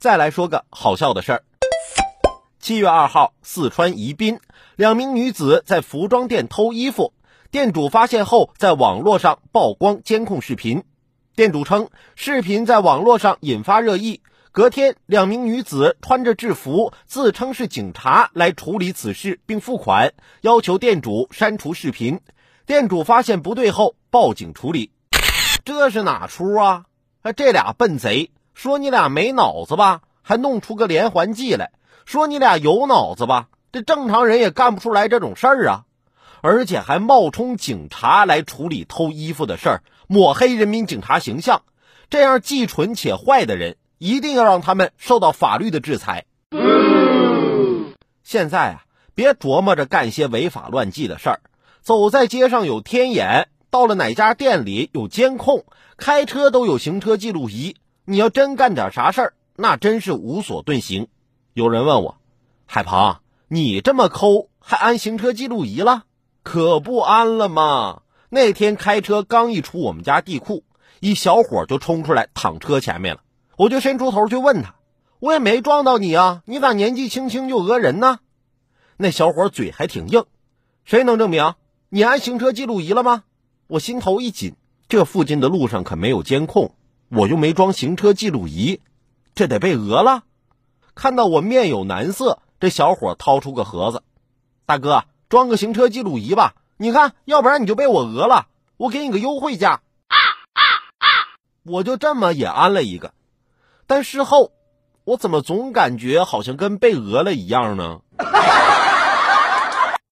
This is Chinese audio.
再来说个好笑的事儿。七月二号，四川宜宾，两名女子在服装店偷衣服，店主发现后，在网络上曝光监控视频。店主称，视频在网络上引发热议。隔天，两名女子穿着制服，自称是警察来处理此事，并付款，要求店主删除视频。店主发现不对后，报警处理。这是哪出啊？这俩笨贼说你俩没脑子吧，还弄出个连环计来。说你俩有脑子吧？这正常人也干不出来这种事儿啊！而且还冒充警察来处理偷衣服的事儿，抹黑人民警察形象。这样既蠢且坏的人，一定要让他们受到法律的制裁。现在啊，别琢磨着干些违法乱纪的事儿。走在街上有天眼，到了哪家店里有监控，开车都有行车记录仪。你要真干点啥事儿，那真是无所遁形。有人问我，海鹏，你这么抠还安行车记录仪了？可不安了吗？那天开车刚一出我们家地库，一小伙就冲出来躺车前面了，我就伸出头去问他，我也没撞到你啊，你咋年纪轻轻就讹人呢？那小伙嘴还挺硬，谁能证明你安行车记录仪了吗？我心头一紧，这附近的路上可没有监控，我又没装行车记录仪，这得被讹了。看到我面有难色，这小伙掏出个盒子，大哥装个行车记录仪吧，你看，要不然你就被我讹了，我给你个优惠价。啊啊啊我就这么也安了一个，但事后我怎么总感觉好像跟被讹了一样呢？